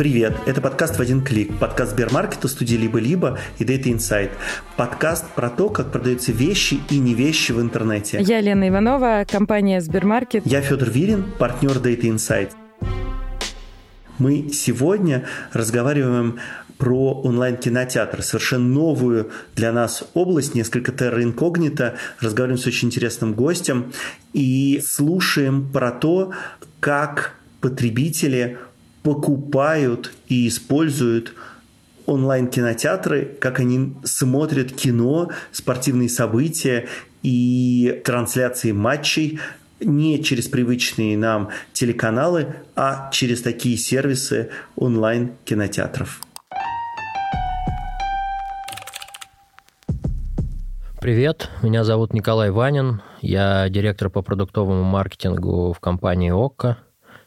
Привет, это подкаст «В один клик», подкаст Сбермаркета, студии «Либо-либо» и Data Insight. Подкаст про то, как продаются вещи и не вещи в интернете. Я Лена Иванова, компания Сбермаркет. Я Федор Вирин, партнер Data Insight. Мы сегодня разговариваем про онлайн-кинотеатр, совершенно новую для нас область, несколько терра инкогнито. Разговариваем с очень интересным гостем и слушаем про то, как потребители покупают и используют онлайн-кинотеатры, как они смотрят кино, спортивные события и трансляции матчей не через привычные нам телеканалы, а через такие сервисы онлайн-кинотеатров. Привет, меня зовут Николай Ванин, я директор по продуктовому маркетингу в компании ОККО.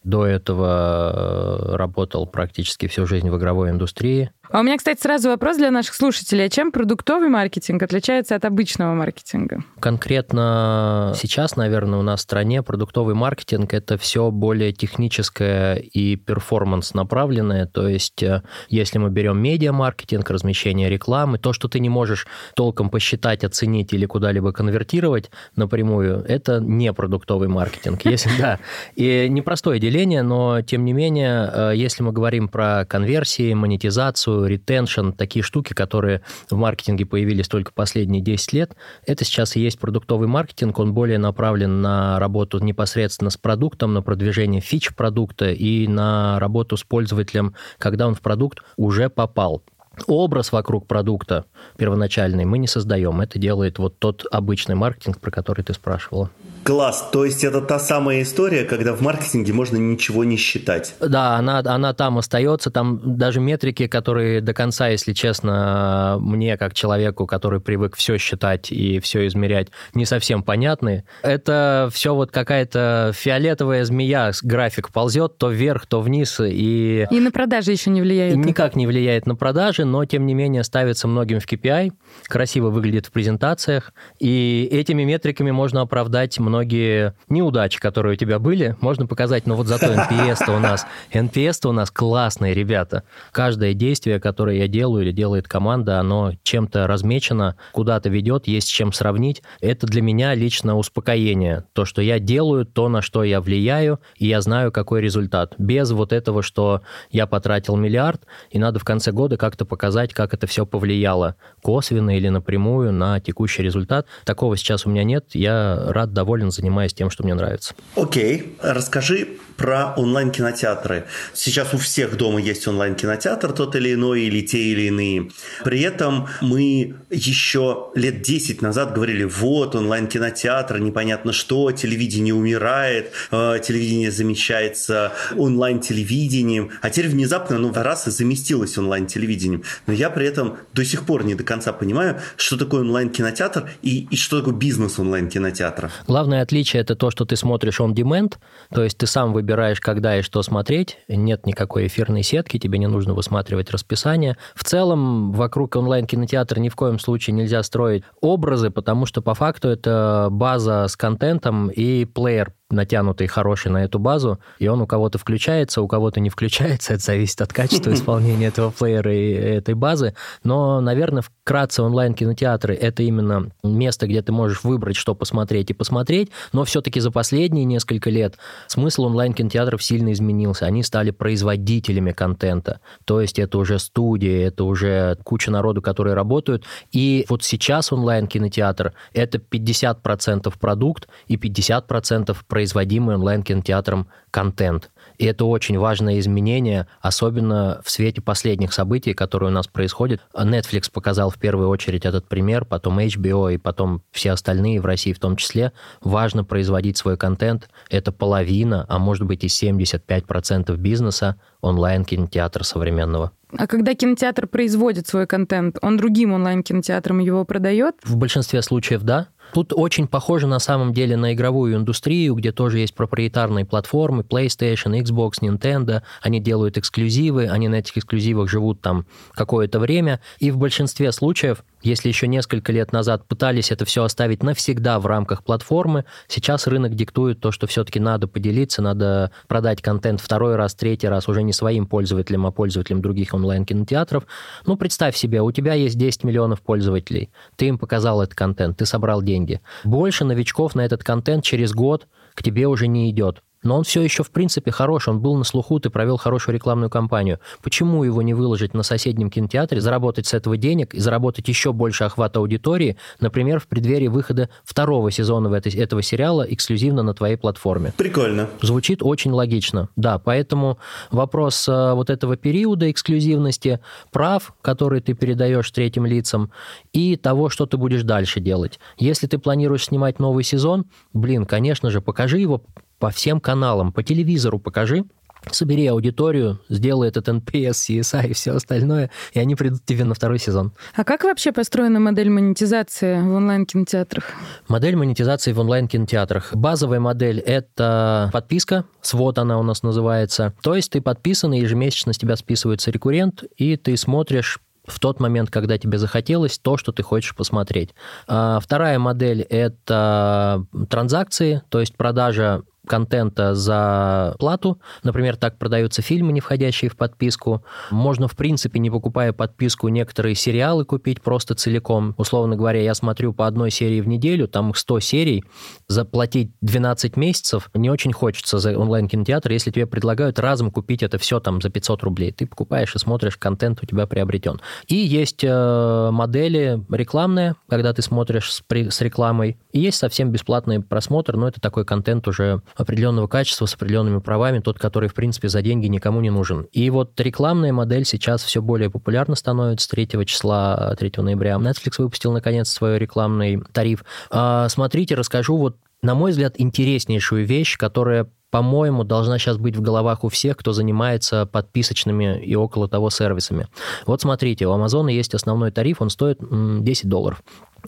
До этого э, работал практически всю жизнь в игровой индустрии. А у меня, кстати, сразу вопрос для наших слушателей. А чем продуктовый маркетинг отличается от обычного маркетинга? Конкретно сейчас, наверное, у нас в стране продуктовый маркетинг – это все более техническое и перформанс направленное. То есть, э, если мы берем медиа-маркетинг, размещение рекламы, то, что ты не можешь толком посчитать, оценить или куда-либо конвертировать напрямую, это не продуктовый маркетинг. Если, да, и непростое деление, но, тем не менее, э, если мы говорим про конверсии, монетизацию, ретеншн, такие штуки, которые в маркетинге появились только последние 10 лет, это сейчас и есть продуктовый маркетинг, он более направлен на работу непосредственно с продуктом, на продвижение фич продукта и на работу с пользователем, когда он в продукт уже попал. Образ вокруг продукта первоначальный мы не создаем. Это делает вот тот обычный маркетинг, про который ты спрашивала. Класс, то есть это та самая история, когда в маркетинге можно ничего не считать. Да, она, она там остается, там даже метрики, которые до конца, если честно, мне как человеку, который привык все считать и все измерять, не совсем понятны. Это все вот какая-то фиолетовая змея, график ползет то вверх, то вниз. И, и на продажи еще не влияет. Никак не влияет на продажи, но тем не менее ставится многим в KPI, красиво выглядит в презентациях, и этими метриками можно оправдать много многие неудачи, которые у тебя были, можно показать, но вот зато NPS-то у нас, NPS-то у нас классные ребята. Каждое действие, которое я делаю или делает команда, оно чем-то размечено, куда-то ведет, есть с чем сравнить. Это для меня лично успокоение. То, что я делаю, то, на что я влияю, и я знаю, какой результат. Без вот этого, что я потратил миллиард, и надо в конце года как-то показать, как это все повлияло, косвенно или напрямую на текущий результат. Такого сейчас у меня нет. Я рад, доволен доволен, занимаясь тем, что мне нравится. Окей, расскажи про онлайн-кинотеатры. Сейчас у всех дома есть онлайн-кинотеатр, тот или иной, или те или иные. При этом мы еще лет 10 назад говорили, вот, онлайн-кинотеатр, непонятно что, телевидение умирает, э, телевидение замещается онлайн-телевидением, а теперь внезапно оно раз и заместилось онлайн-телевидением. Но я при этом до сих пор не до конца понимаю, что такое онлайн-кинотеатр и, и что такое бизнес онлайн-кинотеатра. Главное отличие – это то, что ты смотришь on-demand, то есть ты сам выбираешь, когда и что смотреть, нет никакой эфирной сетки, тебе не нужно высматривать расписание. В целом, вокруг онлайн-кинотеатра ни в коем случае нельзя строить образы, потому что по факту это база с контентом и плеер натянутый, хороший на эту базу, и он у кого-то включается, у кого-то не включается, это зависит от качества исполнения этого плеера и этой базы, но, наверное, вкратце онлайн-кинотеатры — это именно место, где ты можешь выбрать, что посмотреть и посмотреть, но все-таки за последние несколько лет смысл онлайн-кинотеатров сильно изменился, они стали производителями контента, то есть это уже студии, это уже куча народу, которые работают, и вот сейчас онлайн-кинотеатр — это 50% продукт и 50% производитель производимый онлайн-кинотеатром контент. И это очень важное изменение, особенно в свете последних событий, которые у нас происходят. Netflix показал в первую очередь этот пример, потом HBO и потом все остальные в России в том числе. Важно производить свой контент. Это половина, а может быть и 75% бизнеса онлайн-кинотеатра современного. А когда кинотеатр производит свой контент, он другим онлайн-кинотеатрам его продает? В большинстве случаев да. Тут очень похоже на самом деле на игровую индустрию, где тоже есть проприетарные платформы, PlayStation, Xbox, Nintendo, они делают эксклюзивы, они на этих эксклюзивах живут там какое-то время, и в большинстве случаев если еще несколько лет назад пытались это все оставить навсегда в рамках платформы, сейчас рынок диктует то, что все-таки надо поделиться, надо продать контент второй раз, третий раз уже не своим пользователям, а пользователям других онлайн-кинотеатров. Ну, представь себе, у тебя есть 10 миллионов пользователей, ты им показал этот контент, ты собрал деньги. Больше новичков на этот контент через год к тебе уже не идет но он все еще в принципе хорош, он был на слуху, ты провел хорошую рекламную кампанию. Почему его не выложить на соседнем кинотеатре, заработать с этого денег и заработать еще больше охвата аудитории, например, в преддверии выхода второго сезона этого сериала эксклюзивно на твоей платформе? Прикольно. Звучит очень логично, да, поэтому вопрос э, вот этого периода эксклюзивности, прав, которые ты передаешь третьим лицам, и того, что ты будешь дальше делать. Если ты планируешь снимать новый сезон, блин, конечно же, покажи его по всем каналам, по телевизору покажи, собери аудиторию, сделай этот NPS, CSI и все остальное, и они придут тебе на второй сезон. А как вообще построена модель монетизации в онлайн-кинотеатрах? Модель монетизации в онлайн-кинотеатрах. Базовая модель — это подписка, свод она у нас называется. То есть ты подписан, и ежемесячно с тебя списывается рекуррент, и ты смотришь в тот момент, когда тебе захотелось то, что ты хочешь посмотреть. А вторая модель – это транзакции, то есть продажа контента за плату. Например, так продаются фильмы, не входящие в подписку. Можно, в принципе, не покупая подписку, некоторые сериалы купить просто целиком. Условно говоря, я смотрю по одной серии в неделю, там 100 серий, заплатить 12 месяцев не очень хочется за онлайн-кинотеатр, если тебе предлагают разом купить это все там за 500 рублей. Ты покупаешь и смотришь, контент у тебя приобретен. И есть э, модели рекламные, когда ты смотришь с, при, с рекламой, и есть совсем бесплатный просмотр, но это такой контент уже определенного качества с определенными правами, тот, который, в принципе, за деньги никому не нужен. И вот рекламная модель сейчас все более популярна становится. 3 числа, 3 ноября Netflix выпустил, наконец, свой рекламный тариф. А, смотрите, расскажу вот, на мой взгляд, интереснейшую вещь, которая по-моему, должна сейчас быть в головах у всех, кто занимается подписочными и около того сервисами. Вот смотрите, у Амазона есть основной тариф, он стоит 10 долларов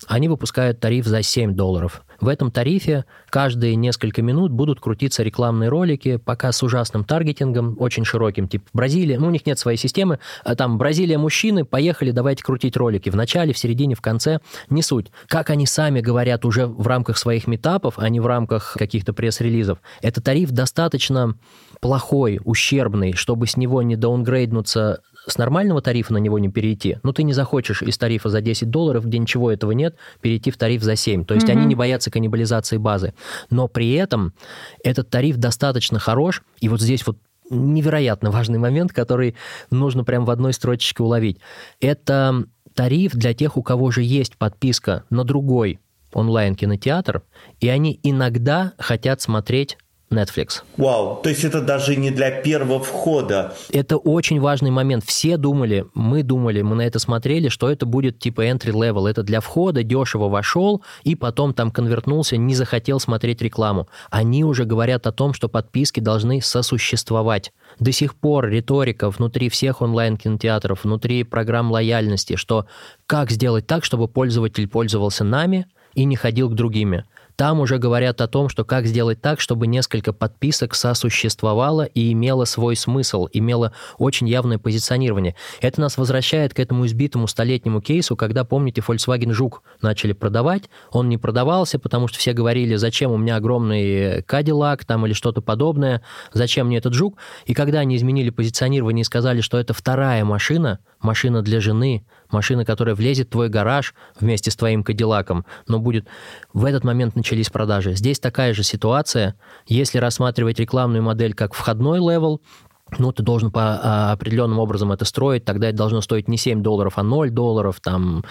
они выпускают тариф за 7 долларов. В этом тарифе каждые несколько минут будут крутиться рекламные ролики, пока с ужасным таргетингом, очень широким, типа Бразилия, ну, у них нет своей системы, а там Бразилия мужчины, поехали, давайте крутить ролики. В начале, в середине, в конце, не суть. Как они сами говорят уже в рамках своих метапов, а не в рамках каких-то пресс-релизов, это тариф достаточно плохой, ущербный, чтобы с него не даунгрейднуться с нормального тарифа на него не перейти. Ну, ты не захочешь из тарифа за 10 долларов, где ничего этого нет, перейти в тариф за 7. То есть угу. они не боятся каннибализации базы. Но при этом этот тариф достаточно хорош, и вот здесь вот невероятно важный момент, который нужно прям в одной строчечке уловить. Это тариф для тех, у кого же есть подписка на другой онлайн-кинотеатр, и они иногда хотят смотреть Netflix. Вау, то есть это даже не для первого входа. Это очень важный момент. Все думали, мы думали, мы на это смотрели, что это будет типа entry level. Это для входа, дешево вошел, и потом там конвертнулся, не захотел смотреть рекламу. Они уже говорят о том, что подписки должны сосуществовать. До сих пор риторика внутри всех онлайн-кинотеатров, внутри программ лояльности, что как сделать так, чтобы пользователь пользовался нами и не ходил к другими. Там уже говорят о том, что как сделать так, чтобы несколько подписок сосуществовало и имело свой смысл, имело очень явное позиционирование. Это нас возвращает к этому избитому столетнему кейсу, когда, помните, Volkswagen Жук начали продавать, он не продавался, потому что все говорили, зачем у меня огромный Cadillac там или что-то подобное, зачем мне этот Жук. И когда они изменили позиционирование и сказали, что это вторая машина, машина для жены, машина, которая влезет в твой гараж вместе с твоим кадиллаком, но будет... В этот момент начались продажи. Здесь такая же ситуация. Если рассматривать рекламную модель как входной level, ну, ты должен по а, определенным образом это строить, тогда это должно стоить не 7 долларов, а 0 долларов, там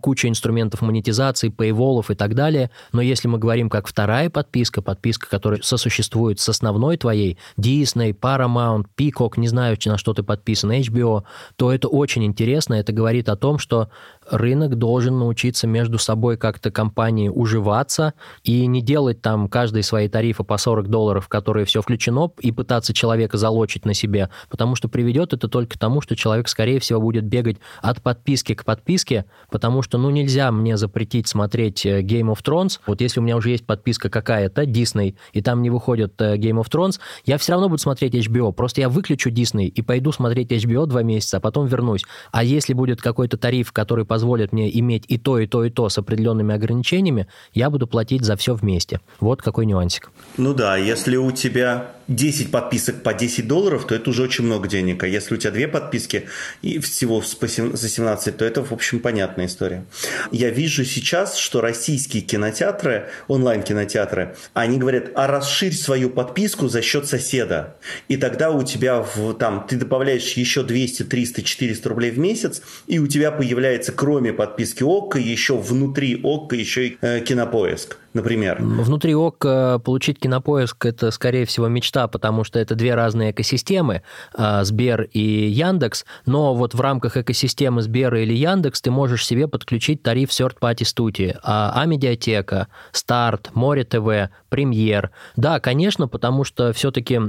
куча инструментов монетизации, paywall ов и так далее. Но если мы говорим как вторая подписка, подписка, которая сосуществует с основной твоей, Disney, Paramount, Peacock, не знаю, на что ты подписан, HBO, то это очень интересно. Это говорит о том, что рынок должен научиться между собой как-то компании уживаться и не делать там каждый свои тарифы по 40 долларов, которые все включено, и пытаться человека залочить на себе, потому что приведет это только к тому, что человек, скорее всего, будет бегать от подписки к подписке, потому что, ну, нельзя мне запретить смотреть э, Game of Thrones. Вот если у меня уже есть подписка какая-то, Disney, и там не выходит э, Game of Thrones, я все равно буду смотреть HBO. Просто я выключу Disney и пойду смотреть HBO два месяца, а потом вернусь. А если будет какой-то тариф, который позволит мне иметь и то, и то, и то с определенными ограничениями, я буду платить за все вместе. Вот какой нюансик. Ну да, если у тебя 10 подписок по 10 долларов, то это уже очень много денег. А если у тебя две подписки и всего за 17, то это, в общем, понятная история. Я вижу сейчас, что российские кинотеатры, онлайн-кинотеатры, они говорят, а расширь свою подписку за счет соседа. И тогда у тебя в, там, ты добавляешь еще 200, 300, 400 рублей в месяц, и у тебя появляется, кроме подписки ОККО, еще внутри ОККО еще и э, кинопоиск например. Внутри ОК получить кинопоиск – это, скорее всего, мечта, потому что это две разные экосистемы, а, Сбер и Яндекс, но вот в рамках экосистемы Сбера или Яндекс ты можешь себе подключить тариф Third Party студии, а, а медиатека, Старт, Море ТВ, Премьер. Да, конечно, потому что все-таки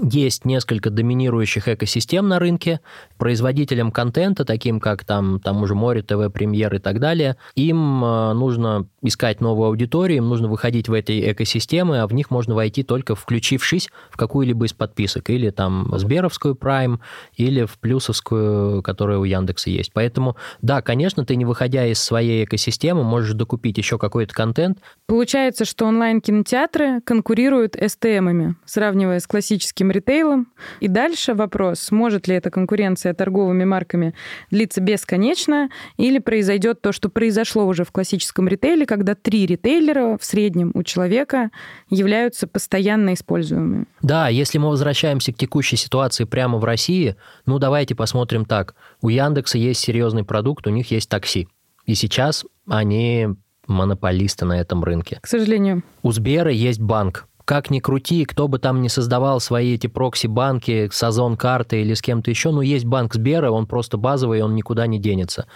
есть несколько доминирующих экосистем на рынке. Производителям контента, таким как там, там уже Море ТВ, Премьер и так далее, им э, нужно искать новую аудиторию, им нужно выходить в эти экосистемы, а в них можно войти только включившись в какую-либо из подписок, или там Сберовскую Prime, или в плюсовскую, которая у Яндекса есть. Поэтому, да, конечно, ты не выходя из своей экосистемы, можешь докупить еще какой-то контент. Получается, что онлайн-кинотеатры конкурируют STM-ами, сравнивая с классическим ритейлом. И дальше вопрос, может ли эта конкуренция торговыми марками длиться бесконечно, или произойдет то, что произошло уже в классическом ритейле, когда три ритейлера в среднем у человека являются постоянно используемыми. Да, если мы возвращаемся к текущей ситуации прямо в России, ну давайте посмотрим так. У Яндекса есть серьезный продукт, у них есть такси. И сейчас они монополисты на этом рынке. К сожалению. У Сбера есть банк, как ни крути, кто бы там ни создавал свои эти прокси-банки, Сазон-карты или с кем-то еще, ну, есть банк Сбера, он просто базовый, он никуда не денется.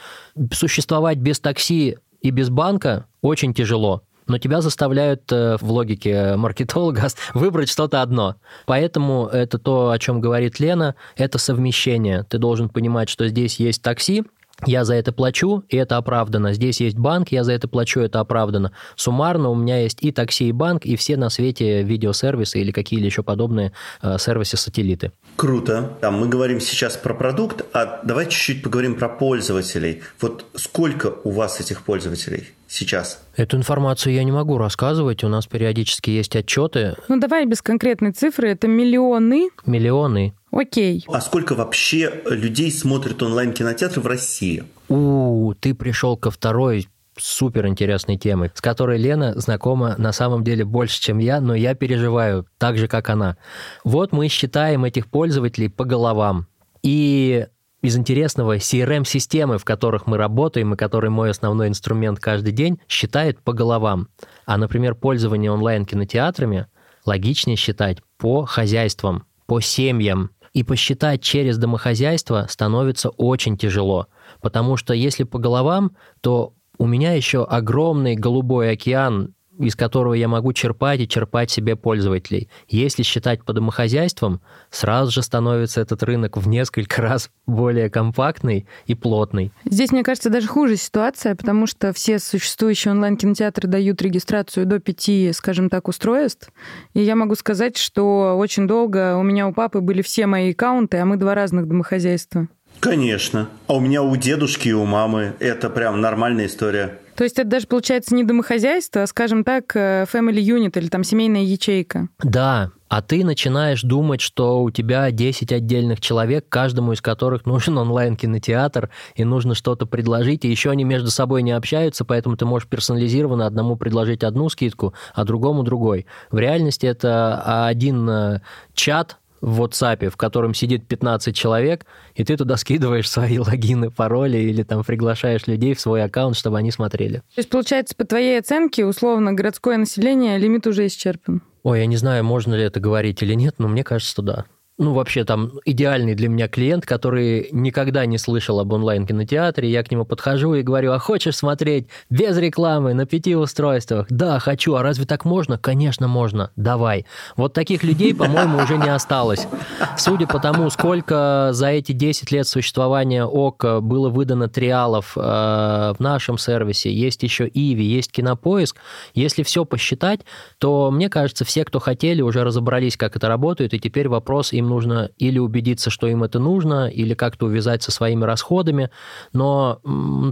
Существовать без такси и без банка очень тяжело но тебя заставляют э, в логике маркетолога выбрать что-то одно. Поэтому это то, о чем говорит Лена, это совмещение. Ты должен понимать, что здесь есть такси, я за это плачу, и это оправдано. Здесь есть банк, я за это плачу, это оправдано. Суммарно у меня есть и такси, и банк, и все на свете видеосервисы или какие-либо еще подобные э, сервисы-сателлиты. Круто. Там мы говорим сейчас про продукт, а давай чуть-чуть поговорим про пользователей. Вот сколько у вас этих пользователей сейчас? Эту информацию я не могу рассказывать, у нас периодически есть отчеты. Ну давай без конкретной цифры, это миллионы? Миллионы. Окей. А сколько вообще людей смотрят онлайн-кинотеатры в России? У, ты пришел ко второй супер интересной темы, с которой Лена знакома на самом деле больше, чем я, но я переживаю так же, как она. Вот мы считаем этих пользователей по головам. И из интересного CRM-системы, в которых мы работаем и который мой основной инструмент каждый день, считает по головам. А, например, пользование онлайн-кинотеатрами логичнее считать по хозяйствам, по семьям, и посчитать через домохозяйство становится очень тяжело. Потому что если по головам, то у меня еще огромный голубой океан из которого я могу черпать и черпать себе пользователей. Если считать по домохозяйствам, сразу же становится этот рынок в несколько раз более компактный и плотный. Здесь, мне кажется, даже хуже ситуация, потому что все существующие онлайн-кинотеатры дают регистрацию до пяти, скажем так, устройств. И я могу сказать, что очень долго у меня у папы были все мои аккаунты, а мы два разных домохозяйства. Конечно. А у меня у дедушки и у мамы это прям нормальная история. То есть это даже получается не домохозяйство, а, скажем так, э, family unit или там семейная ячейка. Да, а ты начинаешь думать, что у тебя 10 отдельных человек, каждому из которых нужен онлайн-кинотеатр, и нужно что-то предложить, и еще они между собой не общаются, поэтому ты можешь персонализированно одному предложить одну скидку, а другому другой. В реальности это один э, чат, в WhatsApp, в котором сидит 15 человек, и ты туда скидываешь свои логины, пароли или там приглашаешь людей в свой аккаунт, чтобы они смотрели. То есть, получается, по твоей оценке, условно, городское население, лимит уже исчерпан? Ой, я не знаю, можно ли это говорить или нет, но мне кажется, что да. Ну, вообще там идеальный для меня клиент, который никогда не слышал об онлайн-кинотеатре. Я к нему подхожу и говорю, а хочешь смотреть без рекламы на пяти устройствах? Да, хочу. А разве так можно? Конечно, можно. Давай. Вот таких людей, по-моему, уже не осталось. Судя по тому, сколько за эти 10 лет существования ОК было выдано триалов э, в нашем сервисе, есть еще Иви, есть Кинопоиск. Если все посчитать, то, мне кажется, все, кто хотели, уже разобрались, как это работает, и теперь вопрос им им нужно или убедиться, что им это нужно, или как-то увязать со своими расходами. Но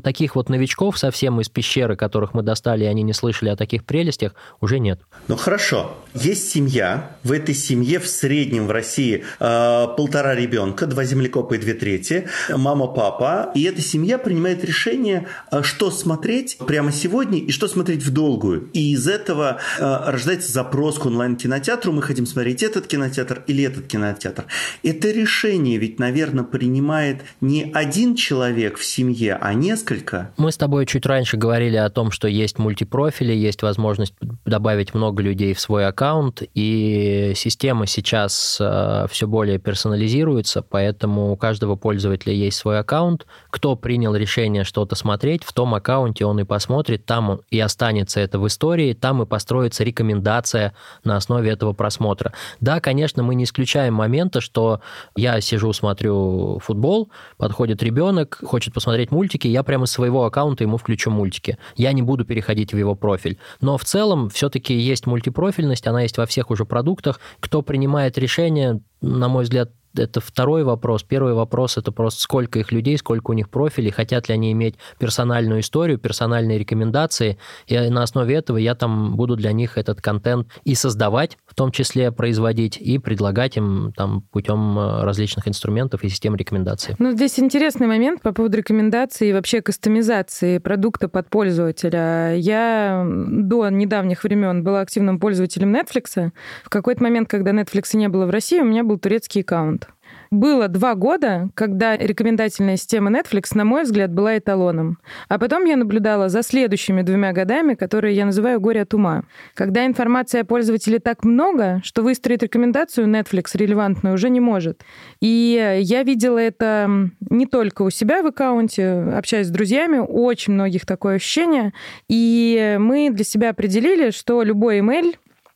таких вот новичков совсем из пещеры, которых мы достали, и они не слышали о таких прелестях, уже нет. Ну хорошо. Есть семья. В этой семье в среднем в России э, полтора ребенка, два землекопа и две трети, мама, папа. И эта семья принимает решение, э, что смотреть прямо сегодня и что смотреть в долгую. И из этого э, рождается запрос к онлайн-кинотеатру. Мы хотим смотреть этот кинотеатр или этот кинотеатр кинотеатр. Это решение ведь, наверное, принимает не один человек в семье, а несколько. Мы с тобой чуть раньше говорили о том, что есть мультипрофили, есть возможность добавить много людей в свой аккаунт, и система сейчас э, все более персонализируется, поэтому у каждого пользователя есть свой аккаунт. Кто принял решение что-то смотреть, в том аккаунте он и посмотрит, там и останется это в истории, там и построится рекомендация на основе этого просмотра. Да, конечно, мы не исключаем момент, момента, что я сижу, смотрю футбол, подходит ребенок, хочет посмотреть мультики, я прямо из своего аккаунта ему включу мультики. Я не буду переходить в его профиль. Но в целом все-таки есть мультипрофильность, она есть во всех уже продуктах. Кто принимает решение, на мой взгляд, это второй вопрос. Первый вопрос – это просто сколько их людей, сколько у них профилей, хотят ли они иметь персональную историю, персональные рекомендации. И на основе этого я там буду для них этот контент и создавать, в том числе производить, и предлагать им там путем э, различных инструментов и систем рекомендаций. Ну, здесь интересный момент по поводу рекомендаций и вообще кастомизации продукта под пользователя. Я до недавних времен была активным пользователем Netflix. В какой-то момент, когда Netflix не было в России, у меня был турецкий аккаунт. Было два года, когда рекомендательная система Netflix, на мой взгляд, была эталоном. А потом я наблюдала за следующими двумя годами, которые я называю «горе от ума». Когда информации о пользователе так много, что выстроить рекомендацию Netflix релевантную уже не может. И я видела это не только у себя в аккаунте, общаясь с друзьями, очень многих такое ощущение. И мы для себя определили, что любой email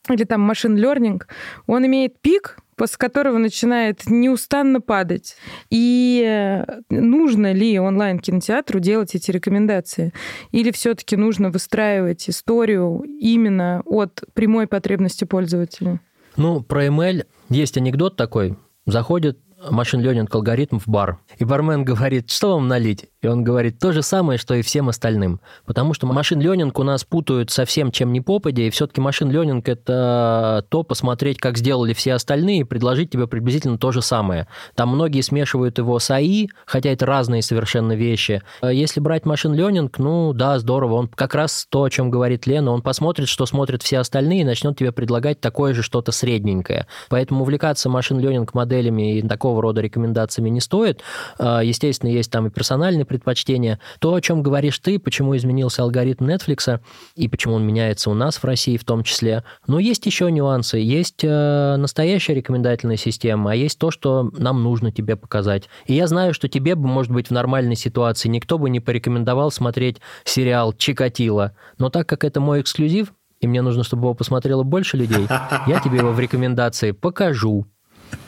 или там машин learning, он имеет пик, после которого начинает неустанно падать. И э, нужно ли онлайн-кинотеатру делать эти рекомендации? Или все-таки нужно выстраивать историю именно от прямой потребности пользователя? Ну, про ML есть анекдот такой. Заходит машин ленинг алгоритм в бар. И бармен говорит, что вам налить? И он говорит то же самое, что и всем остальным. Потому что машин ленинг у нас путают со всем, чем не попадя, и все-таки машин ленинг это то посмотреть, как сделали все остальные, и предложить тебе приблизительно то же самое. Там многие смешивают его с АИ, хотя это разные совершенно вещи. А если брать машин ленинг, ну да, здорово, он как раз то, о чем говорит Лена, он посмотрит, что смотрят все остальные, и начнет тебе предлагать такое же что-то средненькое. Поэтому увлекаться машин ленинг моделями и такого рода рекомендациями не стоит. А, естественно, есть там и персональный предпочтения. То, о чем говоришь ты, почему изменился алгоритм Netflix, и почему он меняется у нас в России в том числе. Но есть еще нюансы. Есть э, настоящая рекомендательная система, а есть то, что нам нужно тебе показать. И я знаю, что тебе бы, может быть, в нормальной ситуации никто бы не порекомендовал смотреть сериал «Чикатило». Но так как это мой эксклюзив, и мне нужно, чтобы его посмотрело больше людей, я тебе его в рекомендации покажу.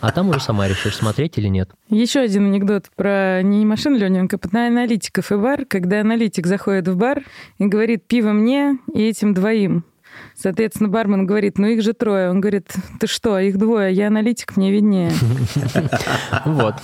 А там уже сама решишь, смотреть или нет. Еще один анекдот про не машин ленинг, а про аналитиков и бар. Когда аналитик заходит в бар и говорит «пиво мне и этим двоим», Соответственно, бармен говорит, ну их же трое. Он говорит, ты что, их двое, я аналитик, мне виднее. Вот.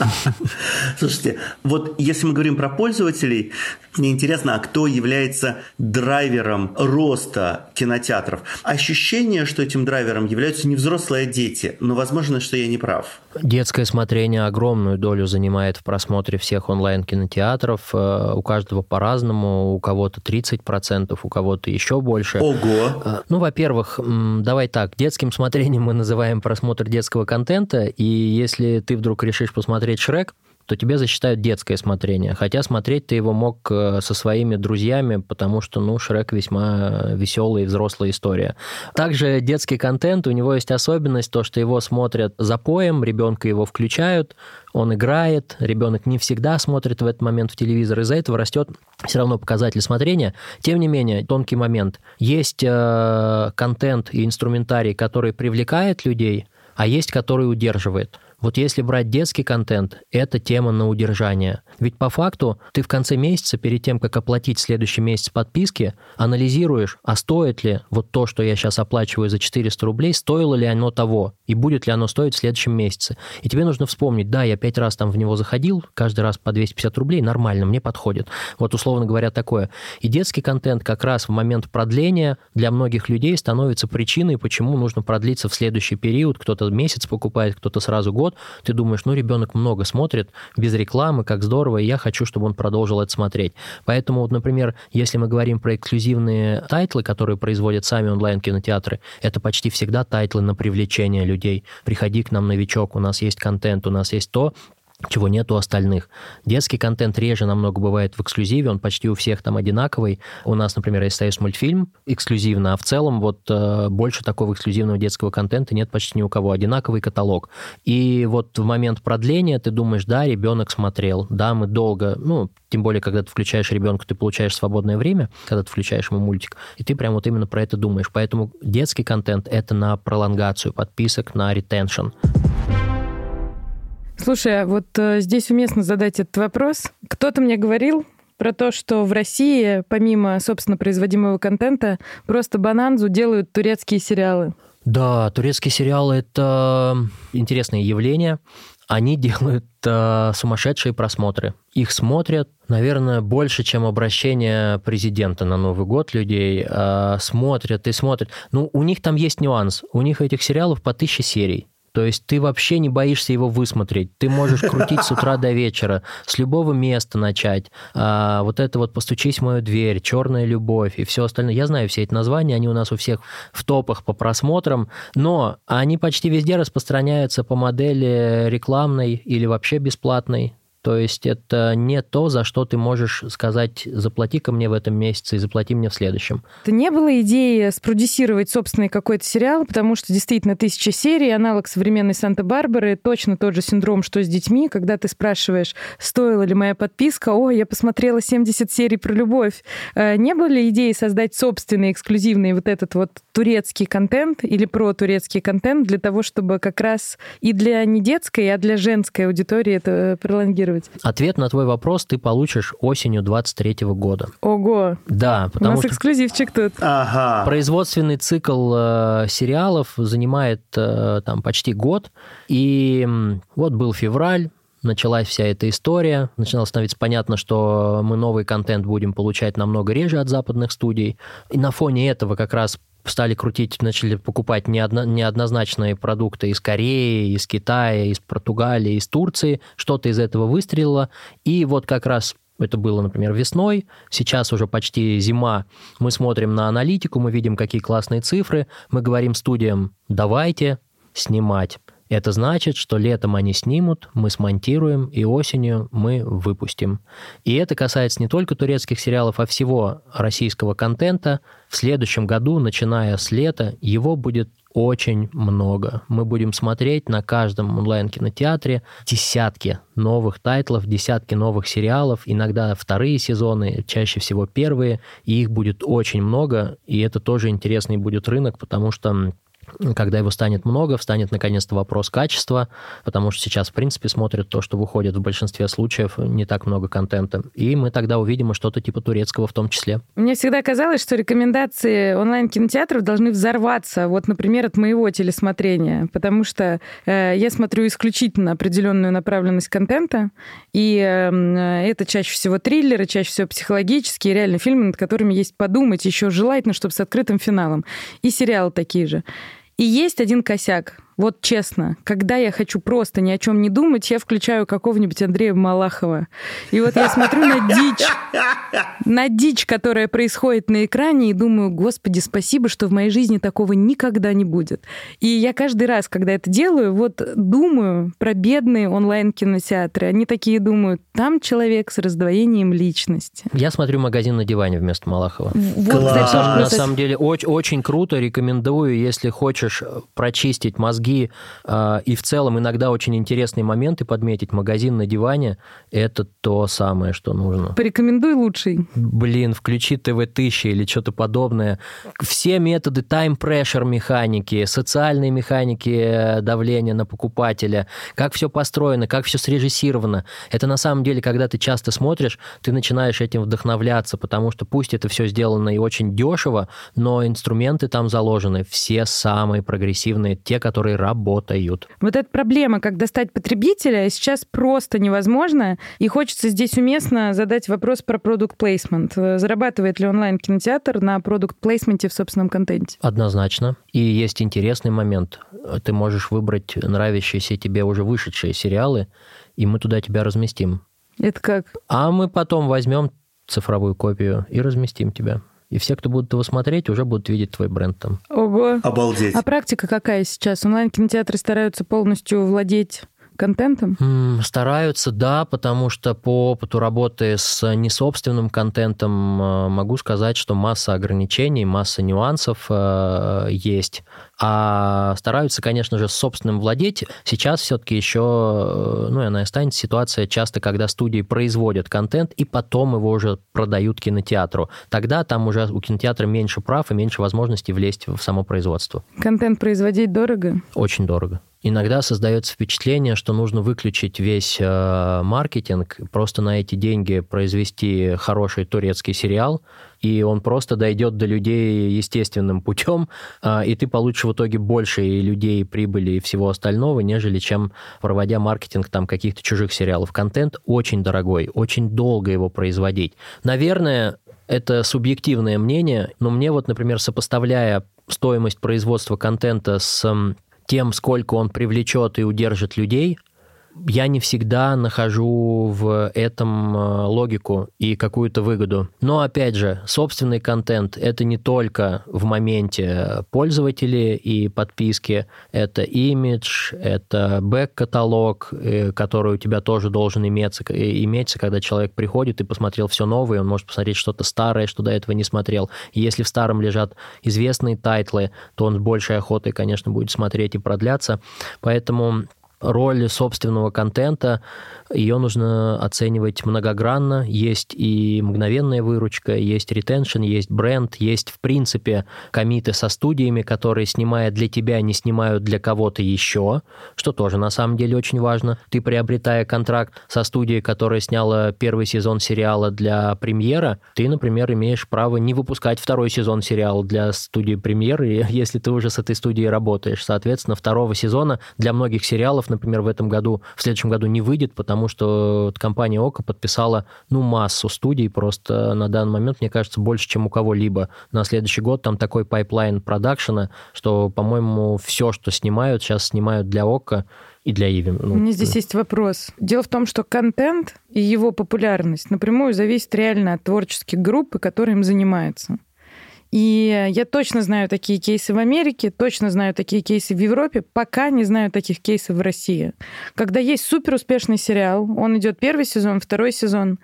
Слушайте, вот если мы говорим про пользователей, мне интересно, а кто является драйвером роста кинотеатров? Ощущение, что этим драйвером являются не взрослые, а дети. Но возможно, что я не прав. Детское смотрение огромную долю занимает в просмотре всех онлайн-кинотеатров. Э, у каждого по-разному. У кого-то 30%, у кого-то еще больше. Ого! Ну, во-первых, давай так, детским смотрением мы называем просмотр детского контента, и если ты вдруг решишь посмотреть Шрек, то тебе засчитают детское смотрение. Хотя смотреть ты его мог э, со своими друзьями, потому что, ну, Шрек весьма веселая и взрослая история. Также детский контент, у него есть особенность, то, что его смотрят за поем, ребенка его включают, он играет, ребенок не всегда смотрит в этот момент в телевизор, из-за этого растет все равно показатель смотрения. Тем не менее, тонкий момент. Есть э, контент и инструментарий, который привлекает людей, а есть, который удерживает. Вот если брать детский контент, это тема на удержание. Ведь по факту ты в конце месяца, перед тем, как оплатить следующий месяц подписки, анализируешь, а стоит ли вот то, что я сейчас оплачиваю за 400 рублей, стоило ли оно того, и будет ли оно стоить в следующем месяце. И тебе нужно вспомнить, да, я пять раз там в него заходил, каждый раз по 250 рублей, нормально, мне подходит. Вот условно говоря такое. И детский контент как раз в момент продления для многих людей становится причиной, почему нужно продлиться в следующий период. Кто-то месяц покупает, кто-то сразу год, год, ты думаешь, ну, ребенок много смотрит, без рекламы, как здорово, и я хочу, чтобы он продолжил это смотреть. Поэтому, вот, например, если мы говорим про эксклюзивные title ы, которые производят сами онлайн-кинотеатры, это почти всегда title ы на привлечение людей. Приходи к нам, новичок, у нас есть контент, у нас есть то, чего нет у остальных. Детский контент реже намного бывает в эксклюзиве, он почти у всех там одинаковый. У нас, например, есть есть мультфильм эксклюзивно, а в целом вот э, больше такого эксклюзивного детского контента нет почти ни у кого. Одинаковый каталог. И вот в момент продления ты думаешь, да, ребенок смотрел, да, мы долго, ну, тем более, когда ты включаешь ребенка, ты получаешь свободное время, когда ты включаешь ему мультик, и ты прям вот именно про это думаешь. Поэтому детский контент — это на пролонгацию подписок, на ретеншн. Слушай, а вот э, здесь уместно задать этот вопрос. Кто-то мне говорил про то, что в России, помимо, собственно, производимого контента, просто бананзу делают турецкие сериалы. Да, турецкие сериалы — это интересное явление. Они делают э, сумасшедшие просмотры. Их смотрят, наверное, больше, чем обращение президента на Новый год людей. Э, смотрят и смотрят. Ну, у них там есть нюанс. У них этих сериалов по тысяче серий. То есть ты вообще не боишься его высмотреть. Ты можешь крутить с утра до вечера, с любого места начать. А, вот это вот «Постучись в мою дверь», «Черная любовь» и все остальное. Я знаю все эти названия, они у нас у всех в топах по просмотрам, но они почти везде распространяются по модели рекламной или вообще бесплатной. То есть это не то, за что ты можешь сказать, заплати-ка мне в этом месяце и заплати мне в следующем. Это не было идеи спродюсировать собственный какой-то сериал, потому что действительно тысяча серий, аналог современной Санта-Барбары, точно тот же синдром, что с детьми, когда ты спрашиваешь, стоила ли моя подписка, о, я посмотрела 70 серий про любовь. Э, не было ли идеи создать собственный эксклюзивный вот этот вот турецкий контент или про турецкий контент для того, чтобы как раз и для не детской, а для женской аудитории это пролонгировать? Планировать? Ответ на твой вопрос ты получишь осенью 23 года. Ого! Да, потому У нас что эксклюзивчик тут. Ага. Производственный цикл э, сериалов занимает э, там почти год, и вот был февраль, началась вся эта история, начинало становиться понятно, что мы новый контент будем получать намного реже от западных студий. И на фоне этого как раз стали крутить, начали покупать неодно, неоднозначные продукты из Кореи, из Китая, из Португалии, из Турции. Что-то из этого выстрелило. И вот как раз это было, например, весной, сейчас уже почти зима, мы смотрим на аналитику, мы видим, какие классные цифры, мы говорим студиям, давайте снимать. Это значит, что летом они снимут, мы смонтируем, и осенью мы выпустим. И это касается не только турецких сериалов, а всего российского контента. В следующем году, начиная с лета, его будет очень много. Мы будем смотреть на каждом онлайн-кинотеатре десятки новых тайтлов, десятки новых сериалов, иногда вторые сезоны, чаще всего первые, и их будет очень много, и это тоже интересный будет рынок, потому что когда его станет много, встанет наконец-то вопрос качества, потому что сейчас, в принципе, смотрят то, что выходит в большинстве случаев, не так много контента. И мы тогда увидим что-то типа турецкого в том числе. Мне всегда казалось, что рекомендации онлайн-кинотеатров должны взорваться, вот, например, от моего телесмотрения, потому что э, я смотрю исключительно определенную направленность контента, и э, это чаще всего триллеры, чаще всего психологические, реально фильмы, над которыми есть подумать, еще желательно, чтобы с открытым финалом. И сериалы такие же. И есть один косяк. Вот честно, когда я хочу просто ни о чем не думать, я включаю какого-нибудь Андрея Малахова. И вот я смотрю на дичь, на дичь, которая происходит на экране, и думаю, господи, спасибо, что в моей жизни такого никогда не будет. И я каждый раз, когда это делаю, вот думаю про бедные онлайн-кинотеатры. Они такие думают, там человек с раздвоением личности. Я смотрю «Магазин на диване» вместо Малахова. Вот, Класс. кстати, тоже На самом деле очень, очень круто, рекомендую, если хочешь прочистить мозги э, и в целом иногда очень интересные моменты подметить. Магазин на диване – это то самое, что нужно. Порекомендуй лучший. Блин, включи ТВ-1000 или что-то подобное. Все методы time-pressure механики, социальные механики э, давления на покупателя, как все построено, как все срежиссировано. Это на самом деле, когда ты часто смотришь, ты начинаешь этим вдохновляться, потому что пусть это все сделано и очень дешево, но инструменты там заложены все самые прогрессивные, те, которые работают. Вот эта проблема, как достать потребителя, сейчас просто невозможно. И хочется здесь уместно задать вопрос про продукт плейсмент. Зарабатывает ли онлайн-кинотеатр на продукт плейсменте в собственном контенте? Однозначно. И есть интересный момент. Ты можешь выбрать нравящиеся тебе уже вышедшие сериалы, и мы туда тебя разместим. Это как? А мы потом возьмем цифровую копию и разместим тебя. И все, кто будут его смотреть, уже будут видеть твой бренд там. Ого. Обалдеть. А практика какая сейчас? Онлайн-кинотеатры стараются полностью владеть контентом? Стараются, да, потому что по опыту работы с несобственным контентом э, могу сказать, что масса ограничений, масса нюансов э, есть. А стараются, конечно же, с собственным владеть. Сейчас все-таки еще, э, ну и она останется ситуация часто, когда студии производят контент и потом его уже продают кинотеатру. Тогда там уже у кинотеатра меньше прав и меньше возможностей влезть в само производство. Контент производить дорого? Очень дорого. Иногда создается впечатление, что нужно выключить весь э, маркетинг, просто на эти деньги произвести хороший турецкий сериал, и он просто дойдет до людей естественным путем, э, и ты получишь в итоге больше и людей, и прибыли и всего остального, нежели чем проводя маркетинг там каких-то чужих сериалов. Контент очень дорогой, очень долго его производить. Наверное, это субъективное мнение, но мне вот, например, сопоставляя стоимость производства контента с тем, сколько он привлечет и удержит людей, я не всегда нахожу в этом э, логику и какую-то выгоду. Но опять же, собственный контент это не только в моменте пользователи и подписки, это имидж, это back-каталог, э, который у тебя тоже должен иметься, э, иметься, когда человек приходит и посмотрел все новое, он может посмотреть что-то старое, что до этого не смотрел. И если в старом лежат известные тайтлы, то он с большей охотой, конечно, будет смотреть и продляться. Поэтому роль собственного контента, ее нужно оценивать многогранно. Есть и мгновенная выручка, есть retention, есть бренд, есть, в принципе, commit ы со студиями, которые, снимая для тебя, не снимают для кого-то еще, что тоже, на самом деле, очень важно. Ты, приобретая контракт со студией, которая сняла первый сезон сериала для премьера, ты, например, имеешь право не выпускать второй сезон сериала для студии премьеры, если ты уже с этой студией работаешь. Соответственно, второго сезона для многих сериалов, например, в этом году, в следующем году не выйдет, потому что компания Okko подписала, ну, массу студий, просто на данный момент, мне кажется, больше, чем у кого-либо. На следующий год там такой pipeline продакшена, что, по-моему, все, что снимают, сейчас снимают для Okko и для Иви. Ну, У меня здесь есть вопрос. Дело в том, что контент и его популярность напрямую зависит реально от творческих групп, которые им занимаются. И я точно знаю такие кейсы в Америке, точно знаю такие кейсы в Европе, пока не знаю таких кейсов в России. Когда есть супер успешный сериал, он идет первый сезон, второй сезон,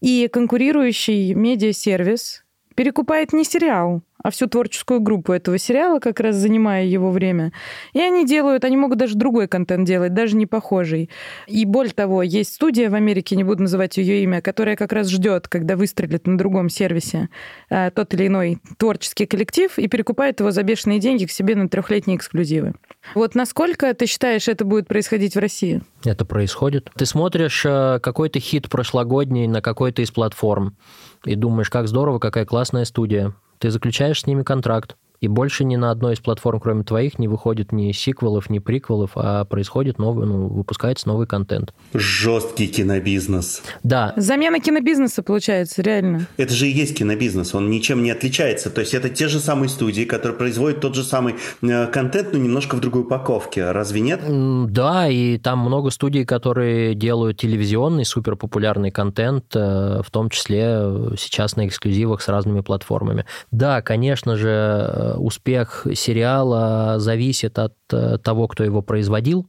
и конкурирующий медиасервис перекупает не сериал, а всю творческую группу этого сериала, как раз занимая его время. И они делают, они могут даже другой контент делать, даже не похожий. И более того, есть студия в Америке, не буду называть ее имя, которая как раз ждет, когда выстрелит на другом сервисе э, тот или иной творческий коллектив и перекупает его за бешеные деньги к себе на трехлетние эксклюзивы. Вот насколько ты считаешь, это будет происходить в России? Это происходит. Ты смотришь э, какой-то хит прошлогодний на какой-то из платформ и думаешь, как здорово, какая классная студия. Ты заключаешь с ними контракт. И больше ни на одной из платформ, кроме твоих, не выходит ни сиквелов, ни приквелов, а происходит новый, ну, выпускается новый контент. Жесткий кинобизнес. Да. Замена кинобизнеса получается, реально. Это же и есть кинобизнес, он ничем не отличается. То есть это те же самые студии, которые производят тот же самый э, контент, но немножко в другой упаковке. Разве нет? Да, и там много студий, которые делают телевизионный суперпопулярный контент, э, в том числе сейчас на эксклюзивах с разными платформами. Да, конечно же, э, успех сериала зависит от э, того, кто его производил,